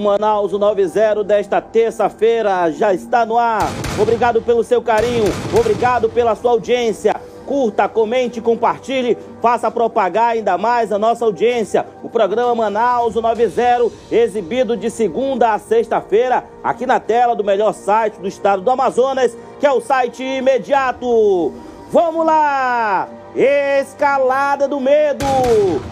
Manaus 90 desta terça-feira já está no ar. Obrigado pelo seu carinho, obrigado pela sua audiência. Curta, comente, compartilhe, faça propagar ainda mais a nossa audiência. O programa Manaus 90, exibido de segunda a sexta-feira, aqui na tela do melhor site do estado do Amazonas, que é o site imediato. Vamos lá! Escalada do medo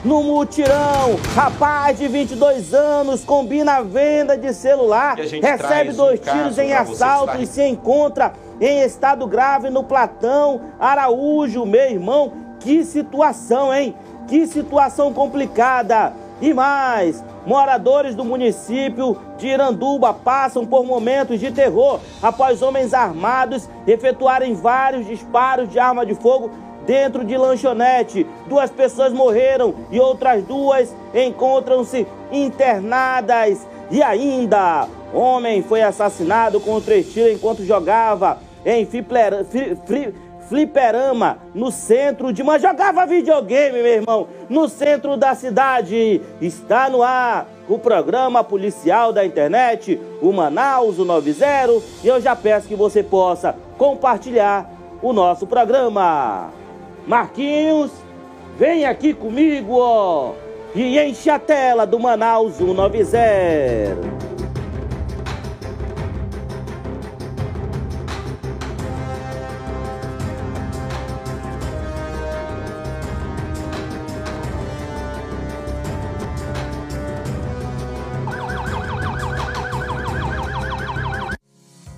no mutirão. Rapaz de 22 anos combina a venda de celular, recebe dois um tiros em assalto e se encontra em estado grave no Platão Araújo, meu irmão. Que situação, hein? Que situação complicada. E mais, moradores do município de Iranduba passam por momentos de terror após homens armados efetuarem vários disparos de arma de fogo dentro de lanchonete. Duas pessoas morreram e outras duas encontram-se internadas. E ainda, homem foi assassinado com três tiros enquanto jogava em fliper, fliperama no centro de... Mas jogava videogame, meu irmão, no centro da cidade. Está no ar o programa policial da internet, o Manaus o 90, e eu já peço que você possa compartilhar o nosso programa. Marquinhos, vem aqui comigo, ó, e enche a tela do Manaus 190.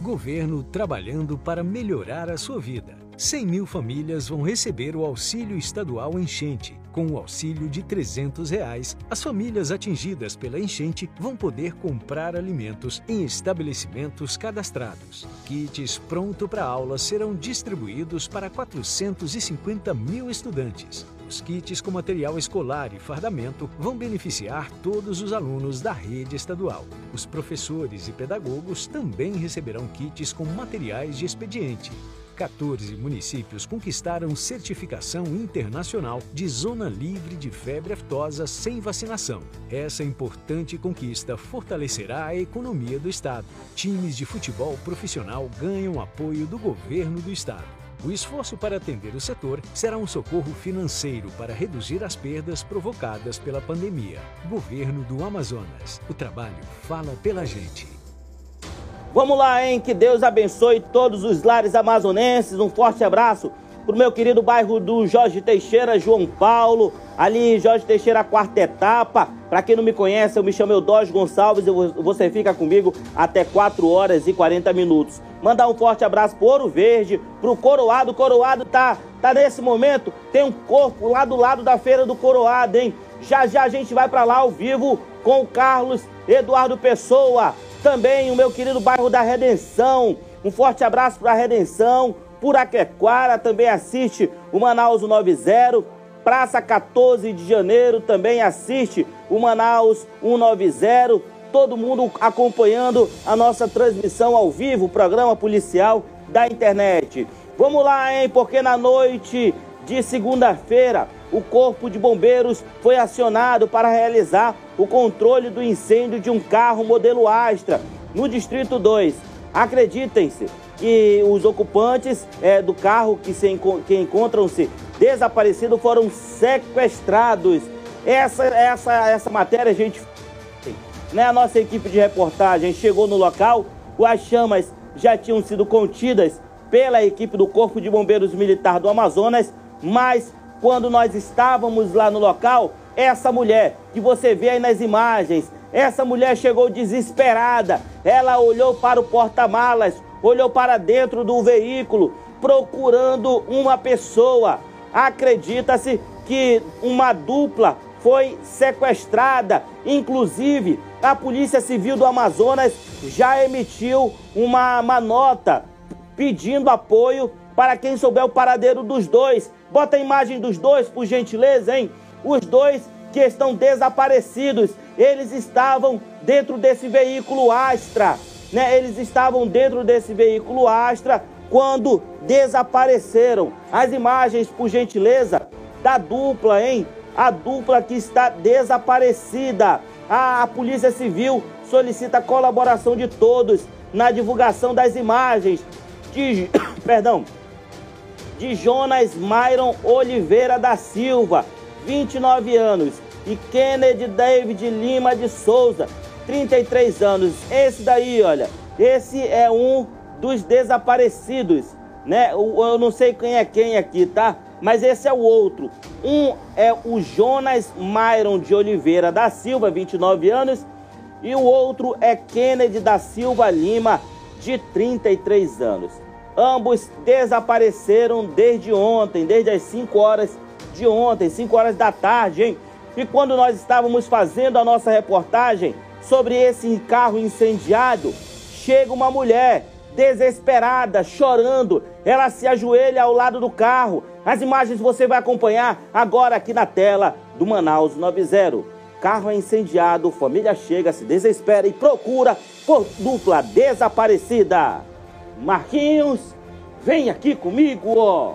Governo trabalhando para melhorar a sua vida. 100 mil famílias vão receber o auxílio estadual enchente. Com o auxílio de 300 reais, as famílias atingidas pela enchente vão poder comprar alimentos em estabelecimentos cadastrados. Kits pronto para aula serão distribuídos para 450 mil estudantes. Os kits com material escolar e fardamento vão beneficiar todos os alunos da rede estadual. Os professores e pedagogos também receberão kits com materiais de expediente. 14 municípios conquistaram certificação internacional de zona livre de febre aftosa sem vacinação. Essa importante conquista fortalecerá a economia do estado. Times de futebol profissional ganham apoio do governo do estado. O esforço para atender o setor será um socorro financeiro para reduzir as perdas provocadas pela pandemia. Governo do Amazonas. O trabalho fala pela gente. Vamos lá, hein? Que Deus abençoe todos os lares amazonenses. Um forte abraço pro meu querido bairro do Jorge Teixeira, João Paulo. Ali, Jorge Teixeira, quarta etapa. Para quem não me conhece, eu me chamo Eudógio Gonçalves e você fica comigo até 4 horas e 40 minutos. Mandar um forte abraço pro Ouro Verde, pro Coroado. Coroado tá, tá nesse momento, tem um corpo lá do lado da feira do Coroado, hein? Já já a gente vai para lá ao vivo com o Carlos Eduardo Pessoa. Também o meu querido bairro da Redenção. Um forte abraço para a Redenção. Puraquequara também assiste o Manaus 90. Praça 14 de Janeiro também assiste o Manaus 190. Todo mundo acompanhando a nossa transmissão ao vivo, o programa policial da internet. Vamos lá, hein? Porque na noite de segunda-feira, o Corpo de Bombeiros foi acionado para realizar o controle do incêndio de um carro modelo Astra no Distrito 2. Acreditem-se que os ocupantes é, do carro que, se, que encontram-se desaparecidos foram sequestrados. Essa, essa, essa matéria, a gente. Né, a nossa equipe de reportagem chegou no local, as chamas já tinham sido contidas pela equipe do Corpo de Bombeiros Militar do Amazonas, mas quando nós estávamos lá no local, essa mulher que você vê aí nas imagens, essa mulher chegou desesperada. Ela olhou para o porta-malas, olhou para dentro do veículo, procurando uma pessoa. Acredita-se que uma dupla foi sequestrada. Inclusive, a Polícia Civil do Amazonas já emitiu uma, uma nota pedindo apoio para quem souber o paradeiro dos dois. Bota a imagem dos dois, por gentileza, hein? Os dois que estão desaparecidos, eles estavam dentro desse veículo Astra, né? Eles estavam dentro desse veículo Astra quando desapareceram. As imagens, por gentileza, da dupla, hein? A dupla que está desaparecida. A Polícia Civil solicita a colaboração de todos na divulgação das imagens de, perdão, de Jonas Myron Oliveira da Silva, 29 anos, e Kennedy David Lima de Souza, 33 anos. Esse daí, olha, esse é um dos desaparecidos, né? Eu não sei quem é quem aqui, tá? Mas esse é o outro. Um é o Jonas Myron de Oliveira da Silva, 29 anos, e o outro é Kennedy da Silva Lima, de 33 anos. Ambos desapareceram desde ontem, desde as 5 horas de ontem, 5 horas da tarde, hein? E quando nós estávamos fazendo a nossa reportagem sobre esse carro incendiado, chega uma mulher desesperada, chorando. Ela se ajoelha ao lado do carro. As imagens você vai acompanhar agora aqui na tela do Manaus 90. Carro é incendiado, família chega, se desespera e procura por dupla desaparecida. Marquinhos, vem aqui comigo, ó,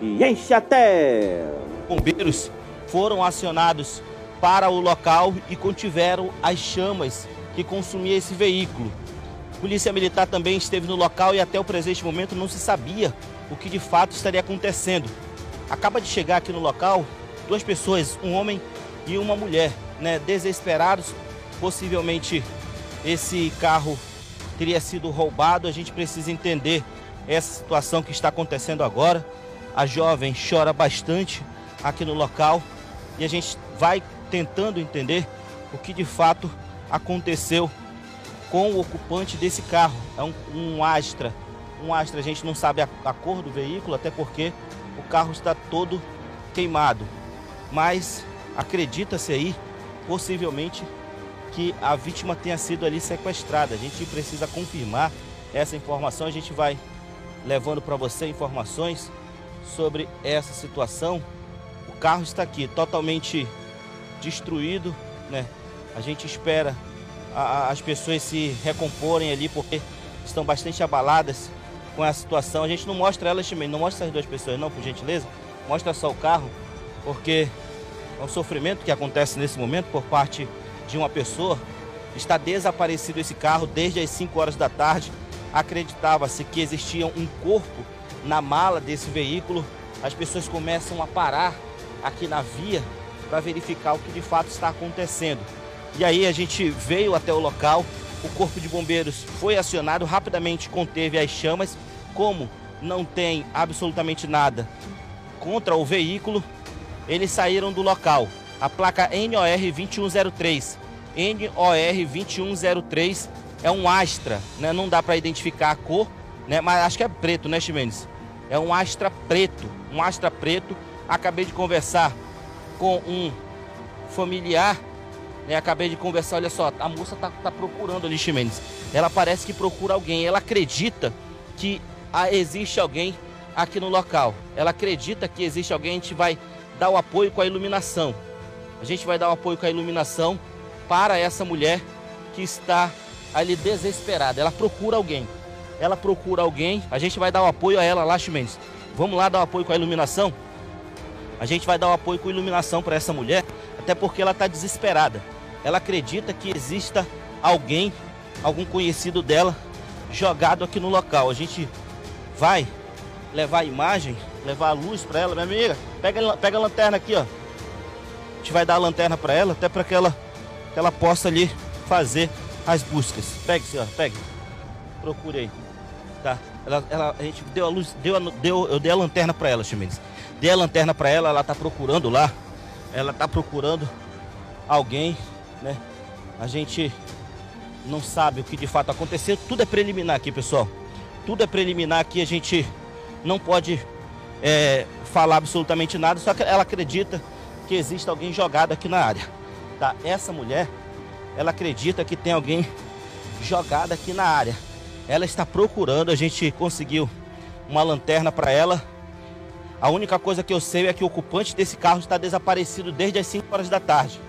e enche até. Bombeiros foram acionados para o local e contiveram as chamas que consumia esse veículo. Polícia Militar também esteve no local e até o presente momento não se sabia o que de fato estaria acontecendo. Acaba de chegar aqui no local duas pessoas, um homem e uma mulher, né, desesperados. Possivelmente esse carro teria sido roubado. A gente precisa entender essa situação que está acontecendo agora. A jovem chora bastante aqui no local e a gente vai tentando entender o que de fato aconteceu com o ocupante desse carro. É um, um Astra. Um Astra, a gente não sabe a, a cor do veículo, até porque o carro está todo queimado. Mas acredita-se aí, possivelmente, que a vítima tenha sido ali sequestrada. A gente precisa confirmar essa informação. A gente vai levando para você informações sobre essa situação. O carro está aqui totalmente destruído, né? A gente espera a, as pessoas se recomporem ali, porque estão bastante abaladas com a situação. A gente não mostra elas também, não mostra essas duas pessoas não, por gentileza. Mostra só o carro, porque é um sofrimento que acontece nesse momento por parte de uma pessoa. Está desaparecido esse carro desde as 5 horas da tarde. Acreditava-se que existia um corpo na mala desse veículo. As pessoas começam a parar aqui na via para verificar o que de fato está acontecendo. E aí a gente veio até o local, o corpo de bombeiros foi acionado, rapidamente conteve as chamas. Como não tem absolutamente nada contra o veículo, eles saíram do local. A placa NOR 2103. NOR 2103 é um Astra, né? Não dá para identificar a cor, né? Mas acho que é preto, né, Ximenes? É um Astra preto, um Astra preto. Acabei de conversar com um familiar né? Acabei de conversar, olha só, a moça tá, tá procurando ali, Ximenes. Ela parece que procura alguém. Ela acredita que ah, existe alguém aqui no local. Ela acredita que existe alguém, a gente vai dar o apoio com a iluminação. A gente vai dar o apoio com a iluminação para essa mulher que está ali desesperada. Ela procura alguém. Ela procura alguém. A gente vai dar o apoio a ela lá, Ximenes. Vamos lá dar o apoio com a iluminação? A gente vai dar o apoio com a iluminação para essa mulher, até porque ela está desesperada ela acredita que exista alguém, algum conhecido dela, jogado aqui no local. A gente vai levar a imagem, levar a luz para ela, minha amiga. Pega, pega a lanterna aqui, ó. A gente vai dar a lanterna para ela, até para que ela, que ela possa ali fazer as buscas. Pegue, senhora, pegue. Procure aí. Tá? Ela, ela, a gente deu a luz, deu, a, deu eu dei a lanterna para ela, Chimenez. Dei a lanterna para ela, ela tá procurando lá. Ela tá procurando alguém né? A gente não sabe o que de fato aconteceu. Tudo é preliminar aqui, pessoal. Tudo é preliminar aqui. A gente não pode é, falar absolutamente nada. Só que ela acredita que existe alguém jogado aqui na área. Essa mulher, ela acredita que tem alguém jogado aqui na área. Ela está procurando. A gente conseguiu uma lanterna para ela. A única coisa que eu sei é que o ocupante desse carro está desaparecido desde as 5 horas da tarde.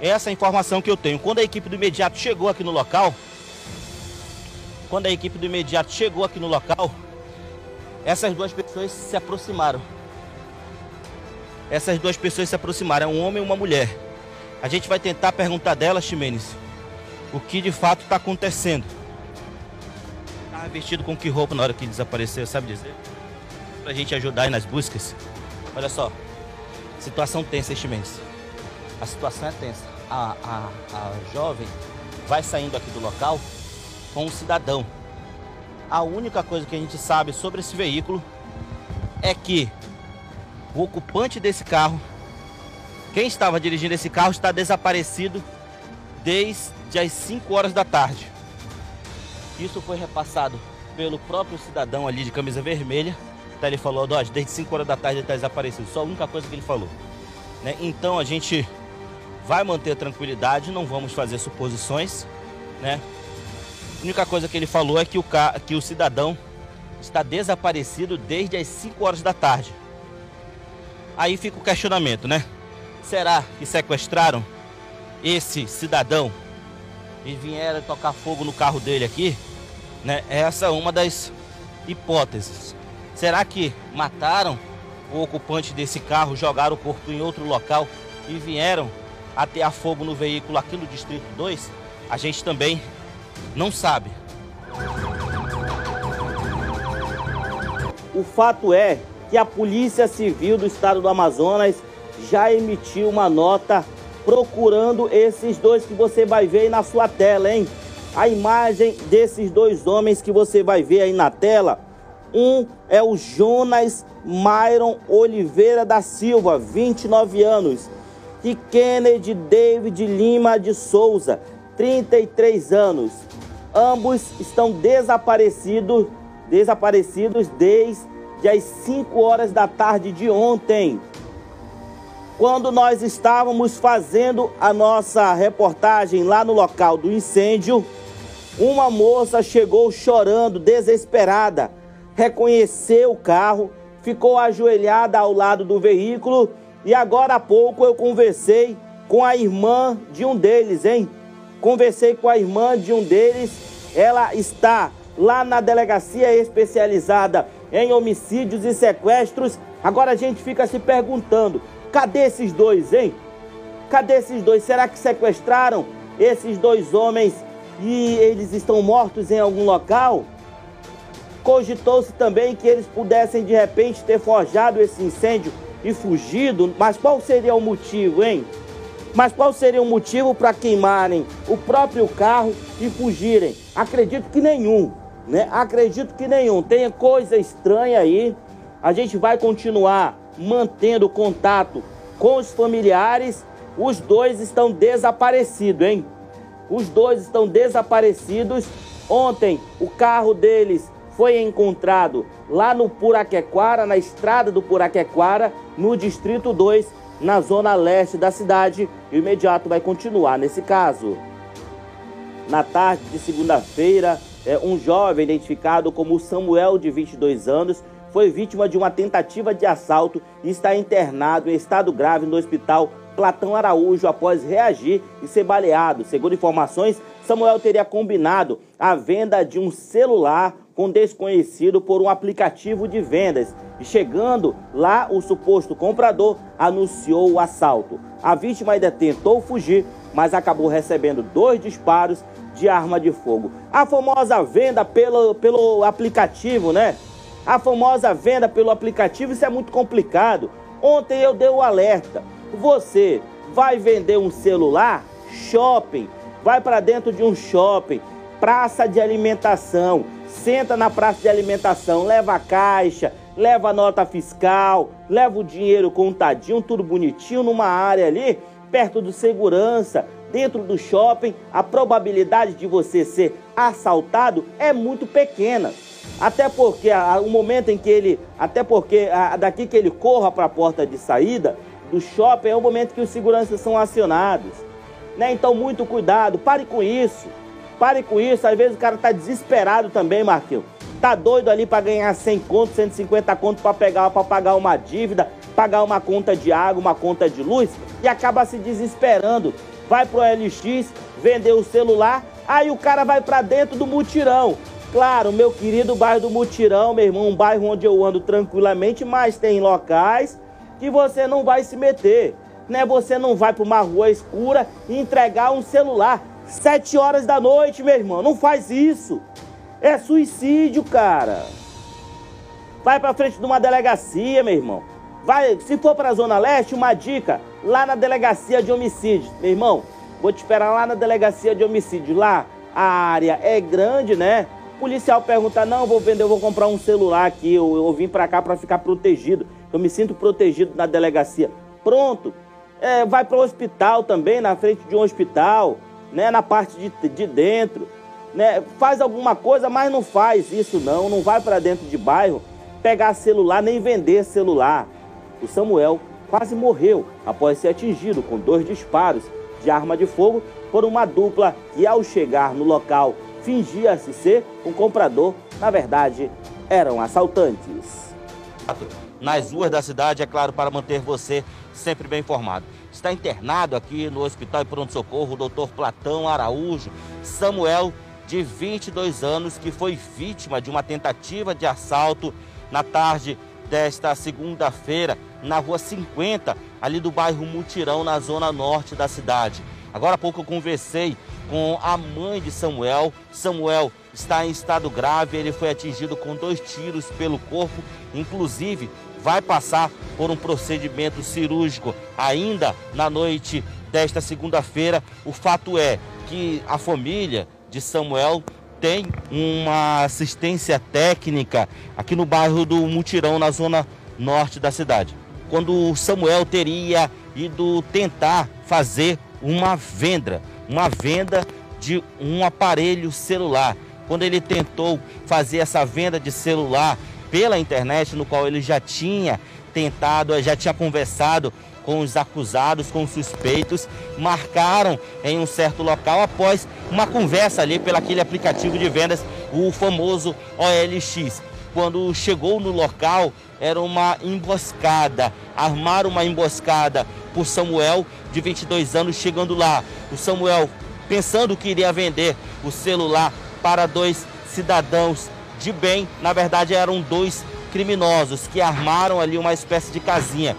Essa é a informação que eu tenho. Quando a equipe do imediato chegou aqui no local, quando a equipe do imediato chegou aqui no local, essas duas pessoas se aproximaram. Essas duas pessoas se aproximaram, um homem e uma mulher. A gente vai tentar perguntar dela, Ximenes, o que de fato está acontecendo. Estava vestido com que roupa na hora que desapareceu, sabe dizer? Pra gente ajudar aí nas buscas. Olha só, situação tensa, Ximenes. A situação é tensa. A, a, a jovem vai saindo aqui do local com um cidadão. A única coisa que a gente sabe sobre esse veículo é que o ocupante desse carro, quem estava dirigindo esse carro, está desaparecido desde as 5 horas da tarde. Isso foi repassado pelo próprio cidadão ali de camisa vermelha. Então ele falou, Dodge, desde 5 horas da tarde ele está desaparecido. Só a única coisa que ele falou. Né? Então a gente vai manter a tranquilidade, não vamos fazer suposições. Né? A única coisa que ele falou é que o, que o cidadão está desaparecido desde as 5 horas da tarde. Aí fica o questionamento, né? Será que sequestraram esse cidadão e vieram tocar fogo no carro dele aqui? Né? Essa é uma das hipóteses. Será que mataram o ocupante desse carro, jogaram o corpo em outro local e vieram atear fogo no veículo aqui no Distrito 2? A gente também não sabe. O fato é que a Polícia Civil do Estado do Amazonas já emitiu uma nota procurando esses dois que você vai ver aí na sua tela, hein? A imagem desses dois homens que você vai ver aí na tela. Um é o Jonas Myron Oliveira da Silva, 29 anos. E Kennedy David Lima de Souza, 33 anos. Ambos estão desaparecidos, desaparecidos desde as 5 horas da tarde de ontem. Quando nós estávamos fazendo a nossa reportagem lá no local do incêndio, uma moça chegou chorando, desesperada, reconheceu o carro, ficou ajoelhada ao lado do veículo e agora há pouco eu conversei com a irmã de um deles, hein? Conversei com a irmã de um deles, ela está lá na delegacia especializada em homicídios e sequestros. Agora a gente fica se perguntando: cadê esses dois, hein? Cadê esses dois? Será que sequestraram esses dois homens e eles estão mortos em algum local? Cogitou-se também que eles pudessem de repente ter forjado esse incêndio e fugido, mas qual seria o motivo, hein? Mas qual seria o motivo para queimarem o próprio carro e fugirem? Acredito que nenhum, né? Acredito que nenhum. Tem coisa estranha aí. A gente vai continuar mantendo contato com os familiares. Os dois estão desaparecidos, hein? Os dois estão desaparecidos. Ontem o carro deles foi encontrado lá no Puraquequara, na estrada do Puraquequara, no Distrito 2, na zona leste da cidade. E o imediato vai continuar nesse caso. Na tarde de segunda-feira, é, um jovem identificado como Samuel, de 22 anos, foi vítima de uma tentativa de assalto e está internado em estado grave no hospital Platão Araújo após reagir e ser baleado. Segundo informações, Samuel teria combinado a venda de um celular com desconhecido por um aplicativo de vendas. E chegando lá, o suposto comprador anunciou o assalto. A vítima ainda tentou fugir, mas acabou recebendo dois disparos de arma de fogo. A famosa venda pelo, pelo aplicativo, né? A famosa venda pelo aplicativo, isso é muito complicado. Ontem eu dei o um alerta. Você vai vender um celular? Shopping. Vai para dentro de um shopping, praça de alimentação senta na praça de alimentação, leva a caixa, leva a nota fiscal, leva o dinheiro contadinho, tudo bonitinho numa área ali, perto do segurança, dentro do shopping, a probabilidade de você ser assaltado é muito pequena. Até porque a, o momento em que ele, até porque a, daqui que ele corra para a porta de saída do shopping é o momento que os seguranças são acionados. Né? Então muito cuidado, pare com isso. Pare com isso, às vezes o cara tá desesperado também, Marquinhos. Tá doido ali para ganhar 100 conto, 150 conto para pegar para pagar uma dívida, pagar uma conta de água, uma conta de luz e acaba se desesperando. Vai pro LX, vender o celular, aí o cara vai para dentro do mutirão. Claro, meu querido bairro do Mutirão, meu irmão, um bairro onde eu ando tranquilamente, mas tem locais que você não vai se meter. né? Você não vai para uma rua escura e entregar um celular. Sete horas da noite, meu irmão. Não faz isso. É suicídio, cara. Vai para frente de uma delegacia, meu irmão. Vai, se for para a Zona Leste, uma dica, lá na delegacia de homicídio. Meu irmão, vou te esperar lá na delegacia de homicídio. Lá a área é grande, né? Policial pergunta: "Não, vou vender, eu vou comprar um celular aqui, eu, eu vim para cá para ficar protegido. Eu me sinto protegido na delegacia". Pronto. É, vai para o hospital também, na frente de um hospital, né, na parte de, de dentro, né? Faz alguma coisa, mas não faz isso não, não vai para dentro de bairro pegar celular nem vender celular o Samuel quase morreu após ser atingido com dois disparos de arma de fogo por uma dupla que, ao chegar no local, fingia-se ser um comprador, na verdade, eram assaltantes. Nas ruas da cidade, é claro, para manter você sempre bem informado. Está internado aqui no Hospital e Pronto-Socorro o doutor Platão Araújo Samuel, de 22 anos, que foi vítima de uma tentativa de assalto na tarde desta segunda-feira na rua 50, ali do bairro Mutirão, na zona norte da cidade. Agora há pouco eu conversei com a mãe de Samuel. Samuel está em estado grave, ele foi atingido com dois tiros pelo corpo, inclusive vai passar por um procedimento cirúrgico ainda na noite desta segunda-feira. O fato é que a família de Samuel tem uma assistência técnica aqui no bairro do Mutirão, na zona norte da cidade. Quando Samuel teria ido tentar fazer uma venda, uma venda de um aparelho celular. Quando ele tentou fazer essa venda de celular pela internet, no qual ele já tinha tentado, já tinha conversado com os acusados, com os suspeitos, marcaram em um certo local após uma conversa ali pelo aquele aplicativo de vendas, o famoso OLX. Quando chegou no local, era uma emboscada. Armaram uma emboscada por Samuel, de 22 anos, chegando lá. O Samuel, pensando que iria vender o celular para dois cidadãos de bem, na verdade eram dois criminosos que armaram ali uma espécie de casinha.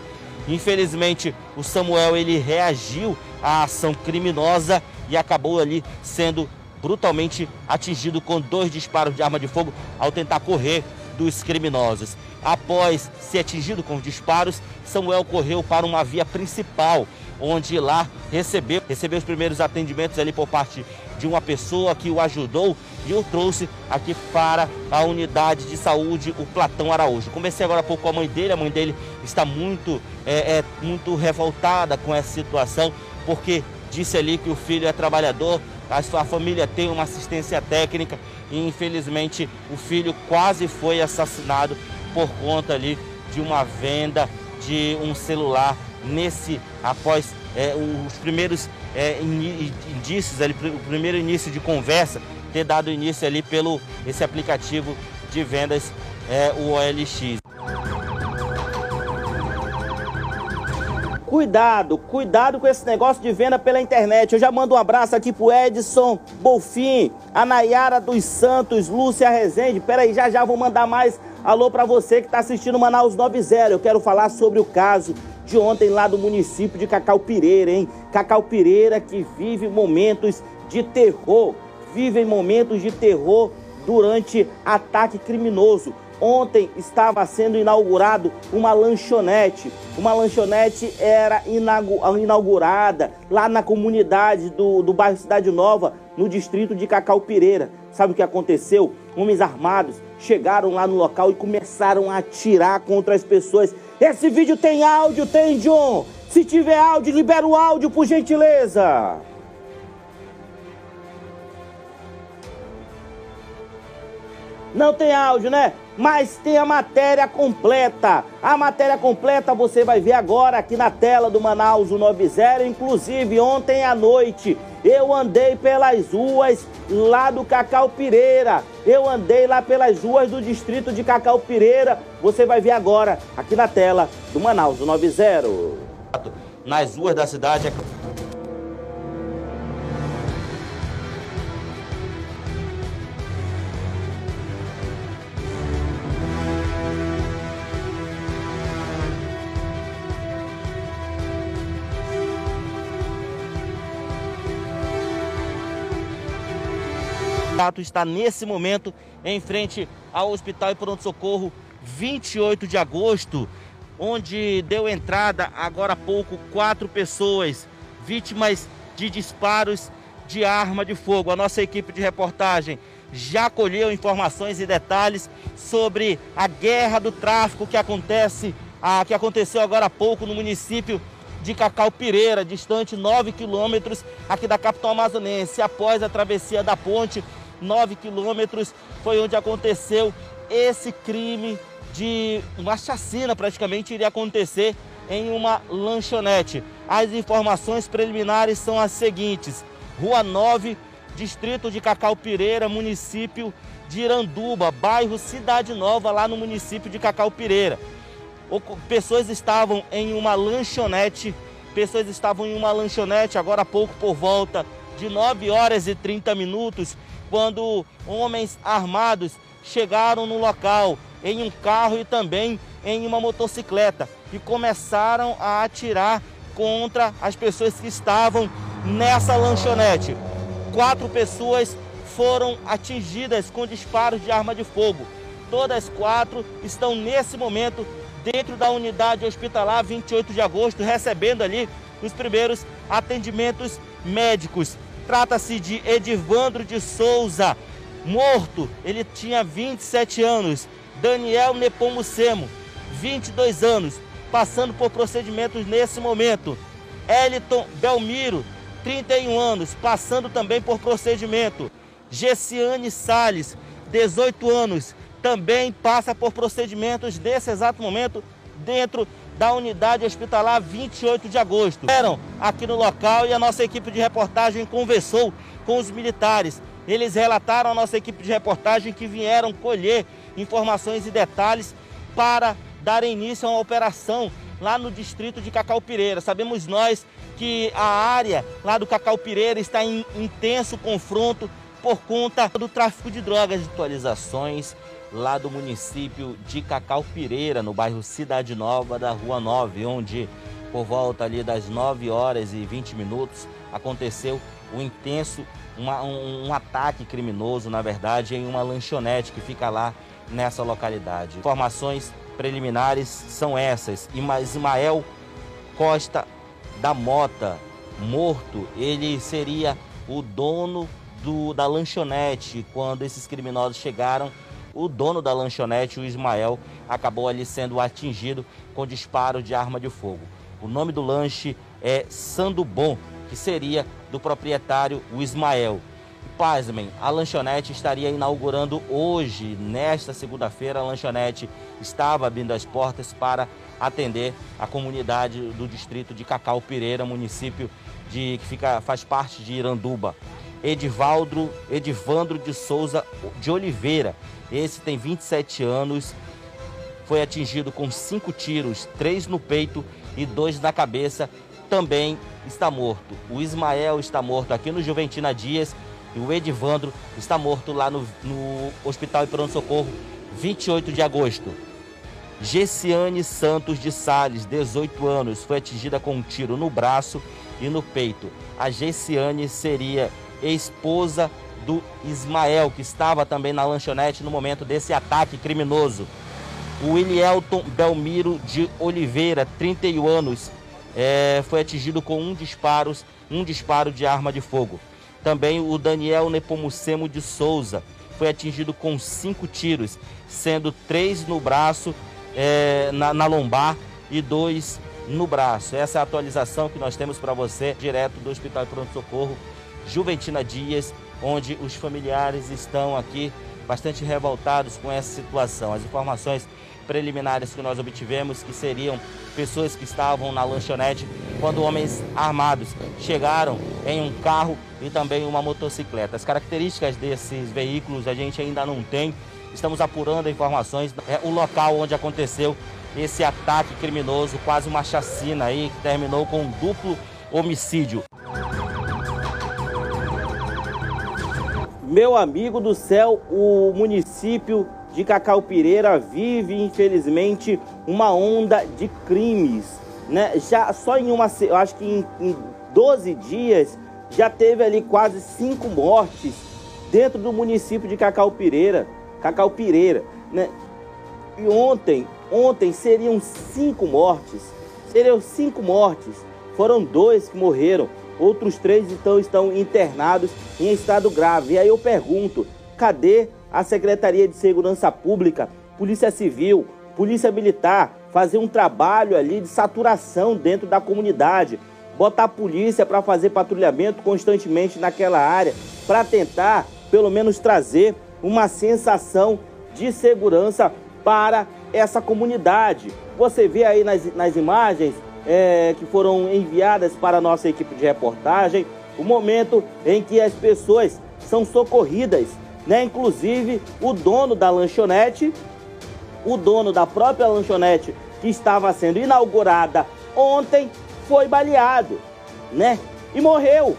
Infelizmente, o Samuel ele reagiu à ação criminosa e acabou ali sendo brutalmente atingido com dois disparos de arma de fogo ao tentar correr dos criminosos. Após ser atingido com disparos, Samuel correu para uma via principal, onde lá recebeu, recebeu os primeiros atendimentos ali por parte de uma pessoa que o ajudou e o trouxe aqui para a unidade de saúde, o Platão Araújo. Comecei agora há pouco com a mãe dele, a mãe dele está muito, é, é, muito revoltada com essa situação, porque disse ali que o filho é trabalhador, a sua família tem uma assistência técnica e infelizmente o filho quase foi assassinado por conta ali de uma venda de um celular nesse após é, os primeiros é, indícios ali, o primeiro início de conversa ter dado início ali pelo esse aplicativo de vendas é, o OLX. Cuidado, cuidado com esse negócio de venda pela internet. Eu já mando um abraço aqui pro Edson Bolfin, a Nayara dos Santos, Lúcia Rezende. Pera aí, já já vou mandar mais alô para você que está assistindo Manaus 90. Eu quero falar sobre o caso de ontem lá do município de Cacau Pireira, hein? Cacau Pireira que vive momentos de terror, vive momentos de terror durante ataque criminoso. Ontem estava sendo inaugurado uma lanchonete. Uma lanchonete era inaugurada lá na comunidade do, do bairro Cidade Nova, no distrito de Cacau Pireira. Sabe o que aconteceu? Homens armados chegaram lá no local e começaram a atirar contra as pessoas. Esse vídeo tem áudio, tem, John? Se tiver áudio, libera o áudio, por gentileza. Não tem áudio, né? Mas tem a matéria completa. A matéria completa você vai ver agora aqui na tela do Manaus 90. Inclusive, ontem à noite eu andei pelas ruas lá do Cacau Pireira. Eu andei lá pelas ruas do distrito de Cacau Pireira. Você vai ver agora aqui na tela do Manaus 90. Nas ruas da cidade. O está nesse momento em frente ao Hospital e Pronto-Socorro 28 de agosto, onde deu entrada agora há pouco quatro pessoas vítimas de disparos de arma de fogo. A nossa equipe de reportagem já colheu informações e detalhes sobre a guerra do tráfico que acontece, a, que aconteceu agora há pouco no município de Cacau Pireira, distante 9 quilômetros aqui da capital amazonense. Após a travessia da ponte, 9 quilômetros, foi onde aconteceu esse crime de uma chacina, praticamente iria acontecer em uma lanchonete. As informações preliminares são as seguintes: Rua 9, distrito de Cacau Pireira, município de Iranduba, bairro Cidade Nova, lá no município de Cacau Pireira. Pessoas estavam em uma lanchonete, pessoas estavam em uma lanchonete agora há pouco por volta de 9 horas e 30 minutos, quando homens armados chegaram no local em um carro e também em uma motocicleta e começaram a atirar contra as pessoas que estavam nessa lanchonete. Quatro pessoas foram atingidas com disparos de arma de fogo. Todas quatro estão nesse momento dentro da unidade hospitalar 28 de agosto, recebendo ali os primeiros atendimentos médicos. Trata-se de Edivandro de Souza, morto, ele tinha 27 anos. Daniel Nepomucemo, 22 anos, passando por procedimentos nesse momento. Eliton Belmiro, 31 anos, passando também por procedimento. Gessiane Sales, 18 anos, também passa por procedimentos nesse exato momento dentro da unidade hospitalar 28 de agosto. Eram aqui no local e a nossa equipe de reportagem conversou com os militares. Eles relataram à nossa equipe de reportagem que vieram colher informações e detalhes para dar início a uma operação lá no distrito de Cacau Pireira. Sabemos nós que a área lá do Cacau Pireira está em intenso confronto por conta do tráfico de drogas. Atualizações lá do município de Cacau Pireira, no bairro Cidade Nova da Rua 9, onde por volta ali das 9 horas e 20 minutos aconteceu um intenso, uma, um, um ataque criminoso, na verdade, em uma lanchonete que fica lá nessa localidade. Informações preliminares são essas. Ismael Costa da Mota, morto, ele seria o dono do, da lanchonete quando esses criminosos chegaram o dono da lanchonete, o Ismael, acabou ali sendo atingido com disparo de arma de fogo. O nome do lanche é Sandubom, que seria do proprietário, o Ismael. Pasmem, a lanchonete estaria inaugurando hoje, nesta segunda-feira, a lanchonete estava abrindo as portas para atender a comunidade do distrito de Cacau Pireira, município de, que fica, faz parte de Iranduba. Edivaldo, Edivandro de Souza de Oliveira. Esse tem 27 anos, foi atingido com cinco tiros, três no peito e dois na cabeça. Também está morto. O Ismael está morto aqui no Juventina Dias e o Edivandro está morto lá no, no Hospital de Pronto Socorro, 28 de agosto. Gessiane Santos de Sales, 18 anos, foi atingida com um tiro no braço e no peito. A Gessiane seria esposa do Ismael, que estava também na lanchonete no momento desse ataque criminoso. O Willielton Belmiro de Oliveira, 31 anos, é, foi atingido com um disparo, um disparo de arma de fogo. Também o Daniel Nepomucemo de Souza foi atingido com cinco tiros, sendo três no braço, é, na, na lombar e dois no braço. Essa é a atualização que nós temos para você, direto do Hospital de Pronto Socorro Juventina Dias, onde os familiares estão aqui bastante revoltados com essa situação. As informações preliminares que nós obtivemos que seriam pessoas que estavam na lanchonete quando homens armados chegaram em um carro e também uma motocicleta. As características desses veículos a gente ainda não tem. Estamos apurando informações. É o local onde aconteceu esse ataque criminoso, quase uma chacina aí que terminou com um duplo homicídio. Meu amigo do céu, o município de Cacau Pireira vive, infelizmente, uma onda de crimes. Né? Já só em uma, eu acho que em, em 12 dias já teve ali quase cinco mortes dentro do município de Cacau Pireira, Cacau Pireira, né? E ontem, ontem seriam cinco mortes, seriam cinco mortes. Foram dois que morreram, outros três então estão internados em estado grave. E aí eu pergunto, cadê a Secretaria de Segurança Pública, Polícia Civil, Polícia Militar, fazer um trabalho ali de saturação dentro da comunidade, botar a polícia para fazer patrulhamento constantemente naquela área, para tentar pelo menos trazer uma sensação de segurança para essa comunidade. Você vê aí nas, nas imagens é, que foram enviadas para a nossa equipe de reportagem o momento em que as pessoas são socorridas, né? Inclusive o dono da lanchonete, o dono da própria lanchonete que estava sendo inaugurada ontem foi baleado, né? E morreu.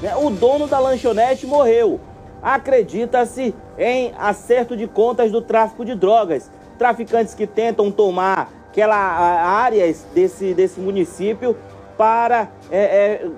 Né? O dono da lanchonete morreu acredita-se em acerto de contas do tráfico de drogas. Traficantes que tentam tomar aquelas áreas desse, desse município para é, é,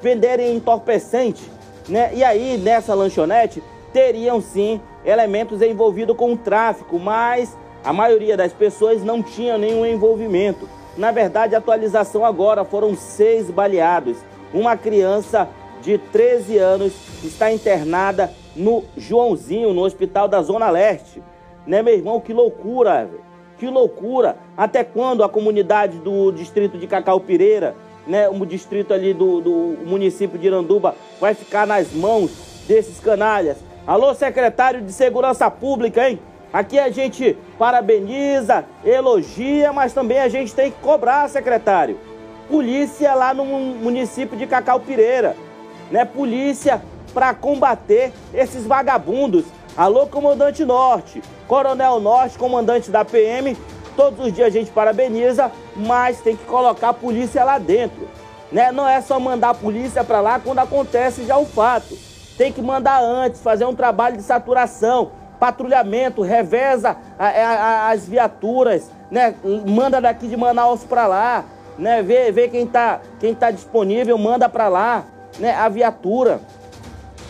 venderem entorpecente. Né? E aí, nessa lanchonete, teriam sim elementos envolvidos com o tráfico, mas a maioria das pessoas não tinha nenhum envolvimento. Na verdade, atualização agora foram seis baleados. Uma criança de 13 anos, está internada no Joãozinho, no hospital da Zona Leste. Né, meu irmão? Que loucura, que loucura. Até quando a comunidade do distrito de Cacau Pireira, né, o distrito ali do, do município de Iranduba, vai ficar nas mãos desses canalhas? Alô, secretário de Segurança Pública, hein? Aqui a gente parabeniza, elogia, mas também a gente tem que cobrar, secretário. Polícia lá no município de Cacau Pireira né, polícia para combater esses vagabundos. Alô, comandante Norte, Coronel Norte, comandante da PM. Todos os dias a gente parabeniza, mas tem que colocar a polícia lá dentro. Né? Não é só mandar a polícia para lá quando acontece já o fato. Tem que mandar antes, fazer um trabalho de saturação, patrulhamento, reveza a, a, as viaturas, né? Manda daqui de Manaus para lá, né? Vê, vê quem está quem tá disponível, manda para lá né, a viatura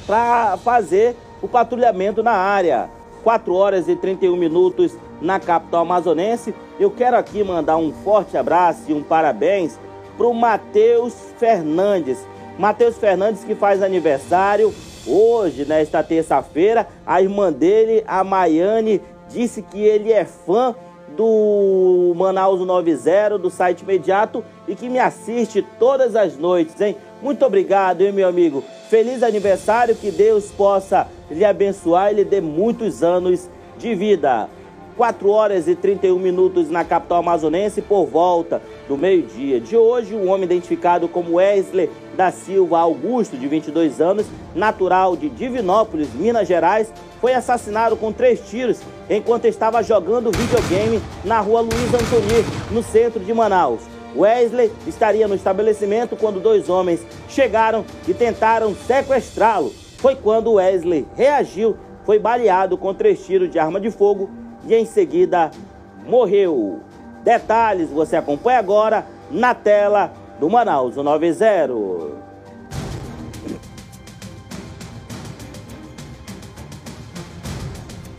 para fazer o patrulhamento na área. 4 horas e 31 minutos na capital amazonense. Eu quero aqui mandar um forte abraço e um parabéns para o Matheus Fernandes. Matheus Fernandes que faz aniversário hoje, nesta terça-feira. A irmã dele, a Maiane, disse que ele é fã do Manaus 90, do site imediato e que me assiste todas as noites, hein? Muito obrigado, hein, meu amigo? Feliz aniversário, que Deus possa lhe abençoar e lhe dê muitos anos de vida. 4 horas e 31 minutos na capital amazonense por volta do meio-dia de hoje. Um homem identificado como Wesley da Silva Augusto, de 22 anos, natural de Divinópolis, Minas Gerais, foi assassinado com três tiros enquanto estava jogando videogame na rua Luiz Antoni, no centro de Manaus. Wesley estaria no estabelecimento quando dois homens chegaram e tentaram sequestrá-lo. Foi quando Wesley reagiu, foi baleado com três tiros de arma de fogo e em seguida morreu. Detalhes você acompanha agora na tela do Manaus 90.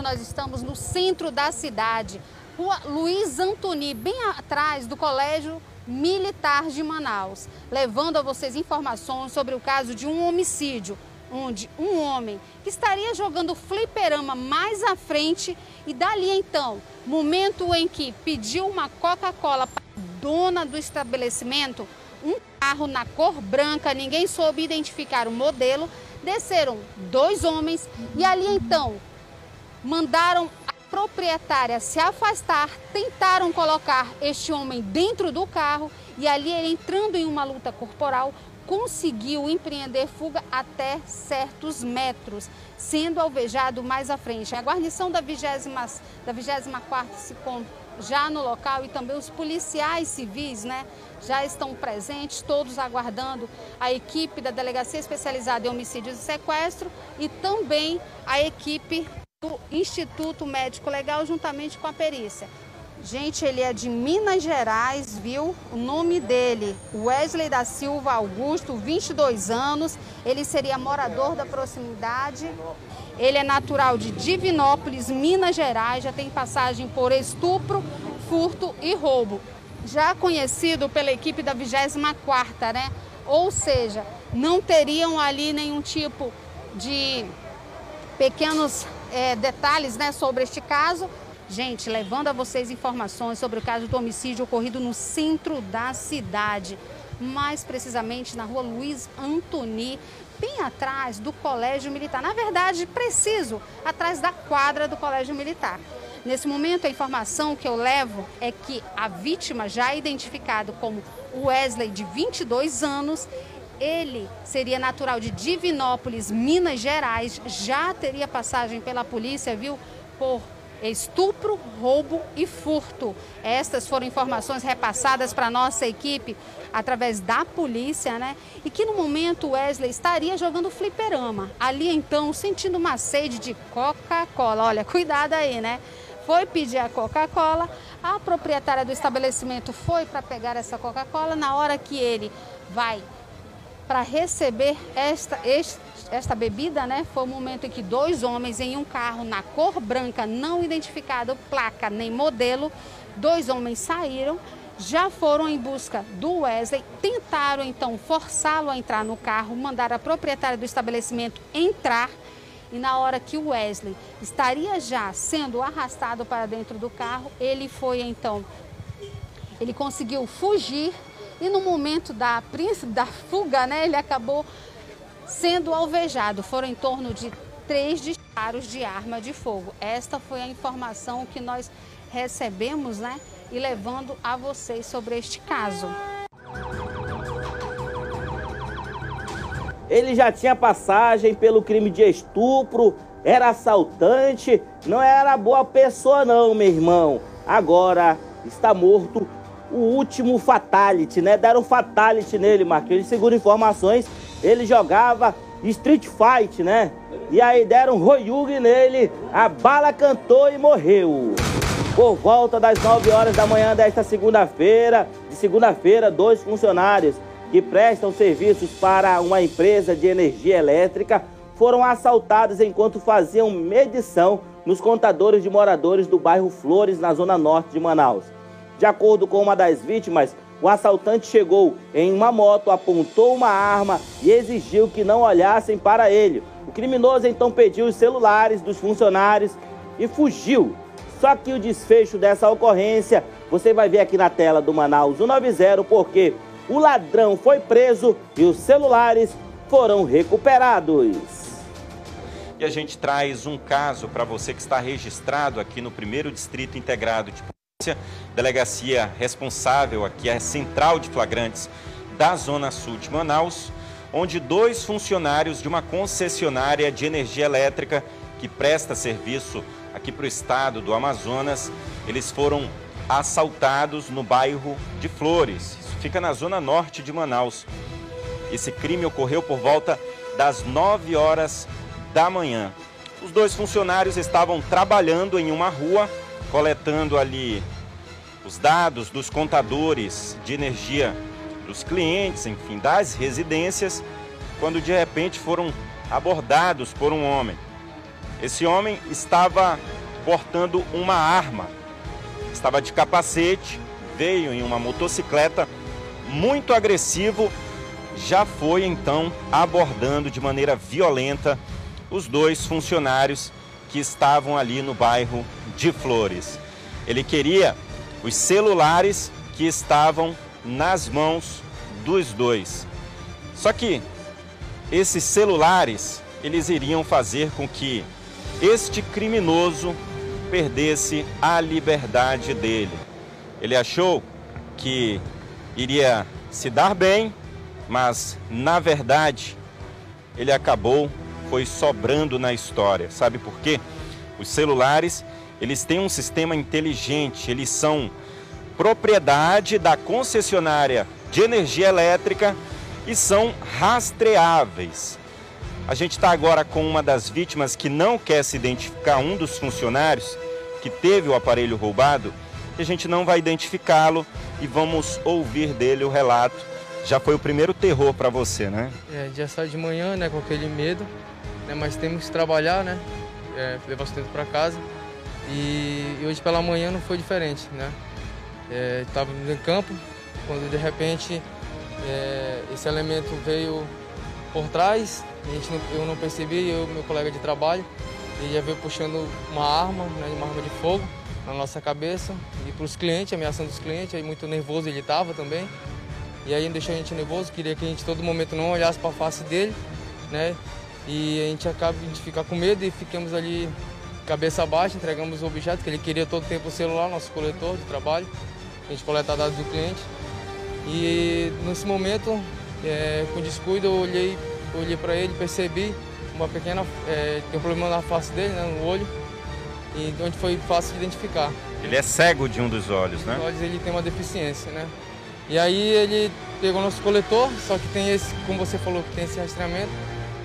Nós estamos no centro da cidade, Rua Luiz Antoni, bem atrás do Colégio Militar de Manaus, levando a vocês informações sobre o caso de um homicídio, onde um homem que estaria jogando fliperama mais à frente e dali então, momento em que pediu uma Coca-Cola para a dona do estabelecimento, um carro na cor branca, ninguém soube identificar o modelo, desceram dois homens e ali então mandaram proprietária se afastar, tentaram colocar este homem dentro do carro e ali ele entrando em uma luta corporal conseguiu empreender fuga até certos metros, sendo alvejado mais à frente. A guarnição da 20 da 24 se já no local e também os policiais civis, né, já estão presentes, todos aguardando a equipe da Delegacia Especializada em Homicídios e Sequestro e também a equipe do Instituto Médico Legal juntamente com a perícia. Gente, ele é de Minas Gerais, viu? O nome dele, Wesley da Silva Augusto, 22 anos. Ele seria morador da proximidade. Ele é natural de Divinópolis, Minas Gerais. Já tem passagem por estupro, furto e roubo. Já conhecido pela equipe da 24ª, né? Ou seja, não teriam ali nenhum tipo de pequenos é, detalhes né, sobre este caso Gente, levando a vocês informações sobre o caso do homicídio ocorrido no centro da cidade, mais precisamente na rua Luiz Antoni, bem atrás do Colégio Militar. Na verdade, preciso, atrás da quadra do Colégio Militar. Nesse momento, a informação que eu levo é que a vítima, já identificado como Wesley, de 22 anos, ele seria natural de Divinópolis, Minas Gerais, já teria passagem pela polícia, viu, por estupro, roubo e furto. Estas foram informações repassadas para nossa equipe através da polícia, né? E que no momento Wesley estaria jogando fliperama. Ali então, sentindo uma sede de Coca-Cola. Olha, cuidado aí, né? Foi pedir a Coca-Cola, a proprietária do estabelecimento foi para pegar essa Coca-Cola. Na hora que ele vai para receber esta, esta bebida, né? Foi o momento em que dois homens em um carro na cor branca, não identificado placa nem modelo, dois homens saíram, já foram em busca do Wesley, tentaram então forçá-lo a entrar no carro, mandar a proprietária do estabelecimento entrar e na hora que o Wesley estaria já sendo arrastado para dentro do carro, ele foi então, ele conseguiu fugir e no momento da, da fuga, né, ele acabou sendo alvejado. Foram em torno de três disparos de arma de fogo. Esta foi a informação que nós recebemos, né, e levando a vocês sobre este caso. Ele já tinha passagem pelo crime de estupro, era assaltante, não era boa pessoa não, meu irmão. Agora está morto o último fatality, né? Deram fatality nele, Marquinhos. Segundo informações, ele jogava Street Fight, né? E aí deram Royug nele, a bala cantou e morreu. Por volta das 9 horas da manhã desta segunda-feira, de segunda-feira, dois funcionários que prestam serviços para uma empresa de energia elétrica foram assaltados enquanto faziam medição nos contadores de moradores do bairro Flores, na zona norte de Manaus. De acordo com uma das vítimas, o assaltante chegou em uma moto, apontou uma arma e exigiu que não olhassem para ele. O criminoso então pediu os celulares dos funcionários e fugiu. Só que o desfecho dessa ocorrência você vai ver aqui na tela do Manaus 190, porque o ladrão foi preso e os celulares foram recuperados. E a gente traz um caso para você que está registrado aqui no primeiro Distrito Integrado de delegacia responsável aqui, a Central de Flagrantes da Zona Sul de Manaus, onde dois funcionários de uma concessionária de energia elétrica que presta serviço aqui para o estado do Amazonas, eles foram assaltados no bairro de Flores. Isso fica na zona norte de Manaus. Esse crime ocorreu por volta das 9 horas da manhã. Os dois funcionários estavam trabalhando em uma rua, coletando ali os dados dos contadores de energia dos clientes, enfim, das residências, quando de repente foram abordados por um homem. Esse homem estava portando uma arma, estava de capacete, veio em uma motocicleta, muito agressivo, já foi então abordando de maneira violenta os dois funcionários que estavam ali no bairro de Flores. Ele queria os celulares que estavam nas mãos dos dois. Só que esses celulares, eles iriam fazer com que este criminoso perdesse a liberdade dele. Ele achou que iria se dar bem, mas na verdade ele acabou foi sobrando na história. Sabe por quê? Os celulares eles têm um sistema inteligente, eles são propriedade da concessionária de energia elétrica e são rastreáveis. A gente está agora com uma das vítimas que não quer se identificar, um dos funcionários que teve o aparelho roubado, que a gente não vai identificá-lo e vamos ouvir dele o relato. Já foi o primeiro terror para você, né? É, já sai de manhã, né, com aquele medo, né, mas temos que trabalhar, né, é, levar sustento para casa. E, hoje pela manhã não foi diferente, né? Estava é, campo, quando de repente é, esse elemento veio por trás, não, eu não percebi, eu meu colega de trabalho, ele já veio puxando uma arma, né, uma arma de fogo na nossa cabeça e para os clientes, ameaçando os clientes, aí muito nervoso ele estava também. E aí deixou a gente nervoso, queria que a gente todo momento não olhasse para a face dele, né? E a gente acaba de ficar com medo e ficamos ali cabeça baixa, entregamos o objeto, que ele queria todo tempo o celular, nosso coletor de trabalho, a gente coleta dados do cliente. E nesse momento, é, com descuido, eu olhei, olhei para ele, percebi uma pequena. É, tem um problema na face dele, né, no olho, e onde foi fácil de identificar. Ele é cego de um dos olhos, né? Os olhos ele tem uma deficiência, né? E aí ele pegou nosso coletor, só que tem esse, como você falou, que tem esse rastreamento.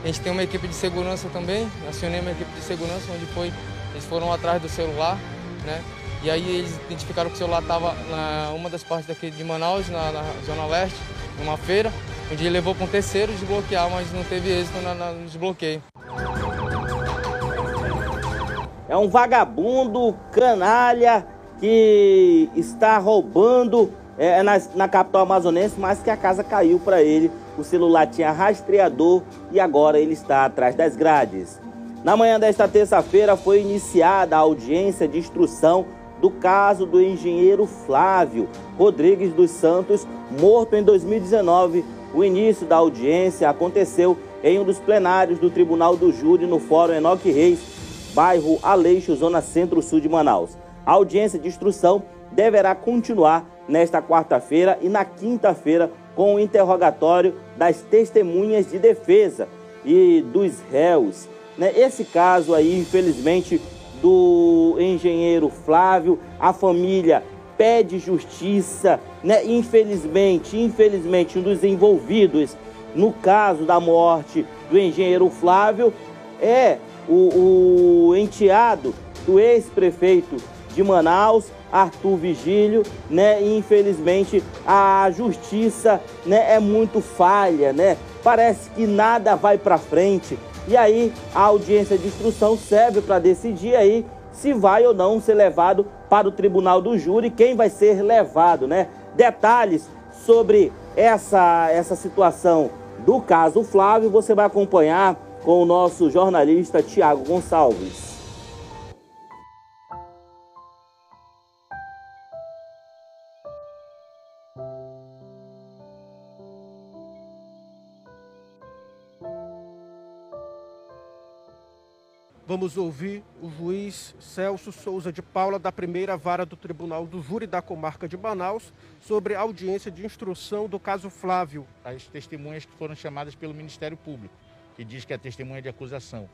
A gente tem uma equipe de segurança também, acionei uma equipe de segurança, onde foi, eles foram atrás do celular, né? E aí eles identificaram que o celular estava na uma das partes daqui de Manaus, na, na Zona Leste, numa feira, onde ele levou para um terceiro desbloquear, mas não teve êxito na, na, no desbloqueio. É um vagabundo, canalha, que está roubando é, na, na capital amazonense, mas que a casa caiu para ele. O celular tinha rastreador e agora ele está atrás das grades. Na manhã desta terça-feira foi iniciada a audiência de instrução do caso do engenheiro Flávio Rodrigues dos Santos, morto em 2019. O início da audiência aconteceu em um dos plenários do Tribunal do Júri no Fórum Enoque Reis, bairro Aleixo, zona centro-sul de Manaus. A audiência de instrução deverá continuar nesta quarta-feira e na quinta-feira com o interrogatório das testemunhas de defesa e dos réus. Né? Esse caso aí, infelizmente, do engenheiro Flávio, a família pede justiça, né? Infelizmente, infelizmente, um dos envolvidos no caso da morte do engenheiro Flávio é o, o enteado do ex-prefeito de Manaus, Arthur Vigílio, né? E infelizmente a justiça, né, é muito falha, né? Parece que nada vai para frente. E aí a audiência de instrução serve para decidir aí se vai ou não ser levado para o tribunal do júri, quem vai ser levado, né? Detalhes sobre essa essa situação do caso Flávio você vai acompanhar com o nosso jornalista Tiago Gonçalves. Vamos ouvir o juiz Celso Souza de Paula, da primeira vara do Tribunal do Júri da Comarca de Manaus, sobre a audiência de instrução do caso Flávio. As testemunhas que foram chamadas pelo Ministério Público, que diz que é testemunha de acusação.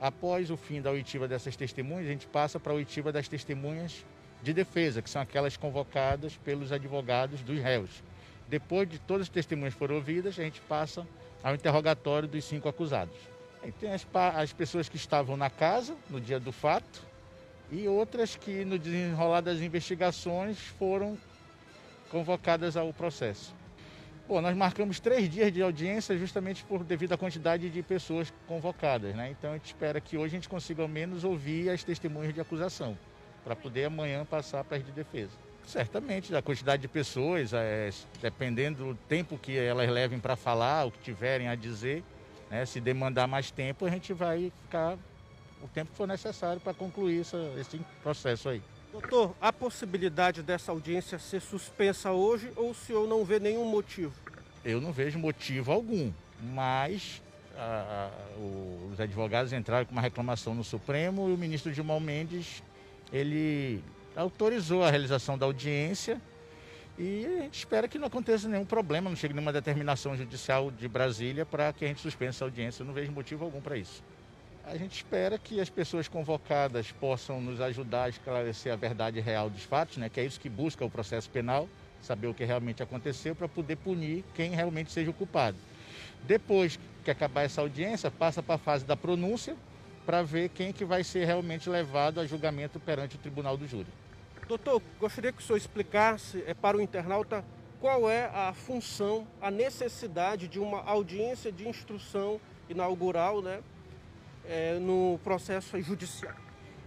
Após o fim da oitiva dessas testemunhas, a gente passa para a oitiva das testemunhas de defesa, que são aquelas convocadas pelos advogados dos réus. Depois de todas as testemunhas foram ouvidas, a gente passa ao interrogatório dos cinco acusados. E tem as, as pessoas que estavam na casa no dia do fato e outras que, no desenrolar das investigações, foram convocadas ao processo. Bom, nós marcamos três dias de audiência justamente por devido à quantidade de pessoas convocadas, né? Então a gente espera que hoje a gente consiga ao menos ouvir as testemunhas de acusação, para poder amanhã passar para as de defesa. Certamente, da quantidade de pessoas, é, dependendo do tempo que elas levem para falar, o que tiverem a dizer, né? Se demandar mais tempo, a gente vai ficar o tempo que for necessário para concluir essa, esse processo aí. Doutor, há possibilidade dessa audiência ser suspensa hoje ou o senhor não vê nenhum motivo? Eu não vejo motivo algum, mas a, a, os advogados entraram com uma reclamação no Supremo e o ministro Gilmar Mendes ele autorizou a realização da audiência e a gente espera que não aconteça nenhum problema, não chegue nenhuma determinação judicial de Brasília para que a gente suspensa a audiência. Eu não vejo motivo algum para isso. A gente espera que as pessoas convocadas possam nos ajudar a esclarecer a verdade real dos fatos, né? que é isso que busca o processo penal, saber o que realmente aconteceu para poder punir quem realmente seja o culpado. Depois que acabar essa audiência, passa para a fase da pronúncia para ver quem que vai ser realmente levado a julgamento perante o tribunal do júri. Doutor, gostaria que o senhor explicasse é, para o internauta qual é a função, a necessidade de uma audiência de instrução inaugural né, é, no processo judicial.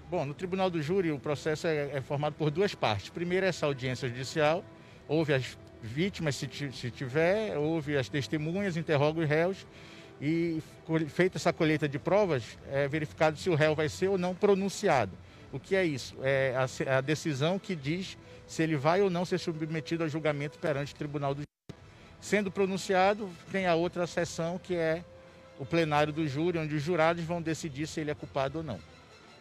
Bom, no Tribunal do Júri o processo é, é, formado por duas partes. Primeiro, essa audiência judicial, houve as vítimas, se, se tiver, houve as testemunhas, interroga os réus e, feita essa colheita de provas, é verificado se o réu vai ser ou não pronunciado. O que é isso? É a, a decisão que diz se ele vai ou não ser submetido a julgamento perante o Tribunal do Júri. Sendo pronunciado, tem a outra sessão que é o plenário do júri, onde os jurados vão decidir se ele é culpado ou não.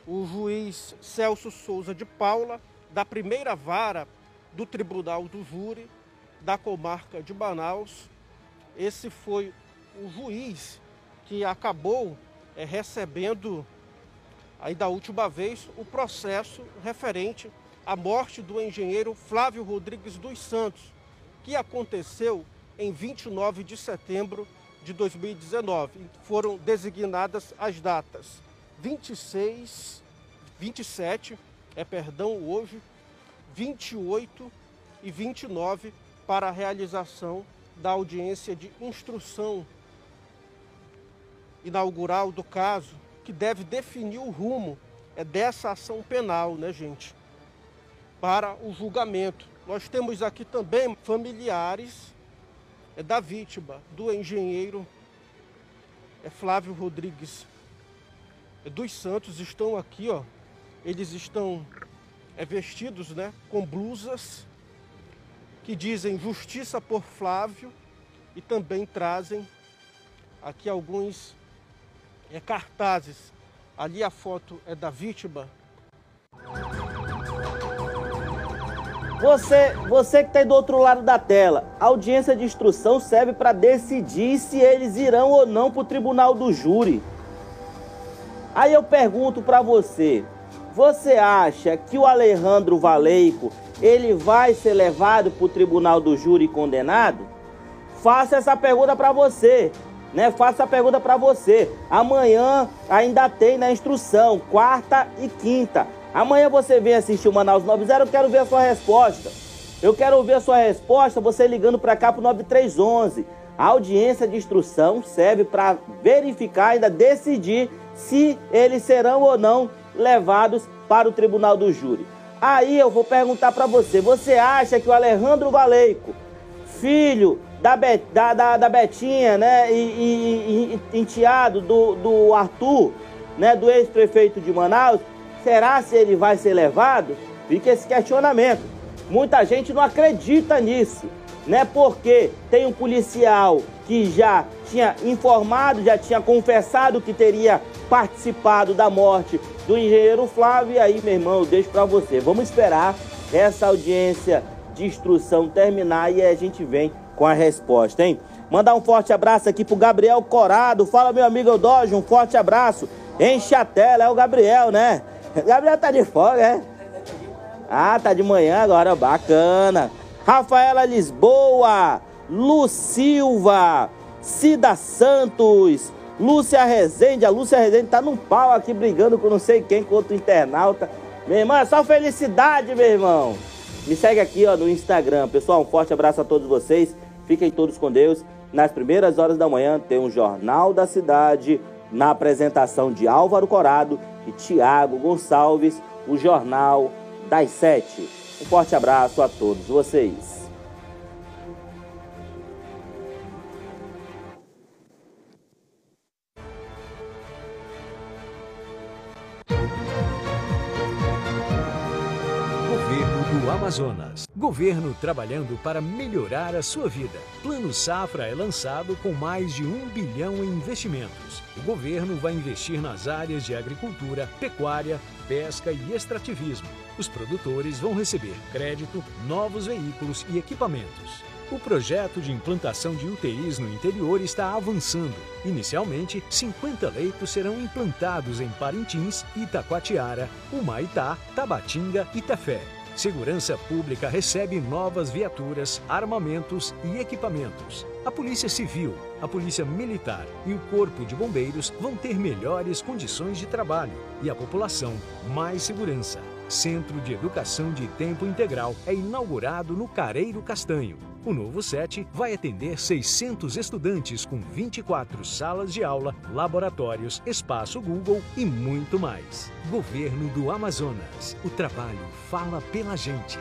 O juiz Celso Souza de Paula, da primeira vara do Tribunal do Júri, da comarca de Manaus, esse foi o juiz que acabou é, recebendo, aí da última vez, o processo referente à morte do engenheiro Flávio Rodrigues dos Santos, que aconteceu em 29 de setembro de 2019. Foram designadas as datas 26, 27, é perdão, hoje, 28 e 29 para a realização da audiência de instrução inaugural do caso, que deve definir o rumo é dessa ação penal, né, gente? Para o julgamento. Nós temos aqui também familiares é da vítima, do engenheiro é Flávio Rodrigues é dos Santos, estão aqui, ó. Eles estão vestidos, né, com blusas que dizem justiça por Flávio e também trazem aqui alguns é, cartazes. Ali a foto é da vítima, Você, você que está do outro lado da tela, a audiência de instrução serve para decidir se eles irão ou não para o tribunal do júri. Aí eu pergunto para você, você acha que o Alejandro Valeico ele vai ser levado para o tribunal do júri condenado? Faça essa pergunta para você, né? Faça a pergunta para você. Amanhã ainda tem na instrução, quarta e quinta. Amanhã você vem assistir o Manaus 90, eu quero ver a sua resposta. Eu quero ouvir a sua resposta, você ligando para cá para o 9311. A audiência de instrução serve para verificar, ainda decidir se eles serão ou não levados para o tribunal do júri. Aí eu vou perguntar para você: você acha que o Alejandro Valeico, filho da, Be da, da, da Betinha, né, e, e, e enteado do, do Arthur, né, do ex-prefeito de Manaus, Será se ele vai ser levado? Fica esse questionamento. Muita gente não acredita nisso, né? Porque tem um policial que já tinha informado, já tinha confessado que teria participado da morte do engenheiro Flávio. E aí, meu irmão, eu deixo para você. Vamos esperar essa audiência de instrução terminar e a gente vem com a resposta, hein? Mandar um forte abraço aqui pro Gabriel Corado. Fala, meu amigo Eudógio, um forte abraço. Enche a tela, é o Gabriel, né? Gabriel tá de folga, é? Ah, tá de manhã agora, bacana. Rafaela Lisboa, Lu Silva, Cida Santos, Lúcia Rezende. A Lúcia Rezende tá num pau aqui brigando com não sei quem, com outro internauta. Meu irmão, é só felicidade, meu irmão. Me segue aqui ó, no Instagram. Pessoal, um forte abraço a todos vocês. Fiquem todos com Deus. Nas primeiras horas da manhã tem um Jornal da Cidade na apresentação de Álvaro Corado e Tiago Gonçalves, o Jornal das Sete. Um forte abraço a todos vocês. Amazonas. Governo trabalhando para melhorar a sua vida. Plano Safra é lançado com mais de um bilhão em investimentos. O governo vai investir nas áreas de agricultura, pecuária, pesca e extrativismo. Os produtores vão receber crédito, novos veículos e equipamentos. O projeto de implantação de UTIs no interior está avançando. Inicialmente, 50 leitos serão implantados em Parintins, Itacoatiara, Humaitá, Tabatinga e Tefé. Segurança Pública recebe novas viaturas, armamentos e equipamentos. A Polícia Civil, a Polícia Militar e o Corpo de Bombeiros vão ter melhores condições de trabalho e a população mais segurança. Centro de Educação de Tempo Integral é inaugurado no Careiro Castanho. O novo SET vai atender 600 estudantes com 24 salas de aula, laboratórios, espaço Google e muito mais. Governo do Amazonas. O trabalho fala pela gente.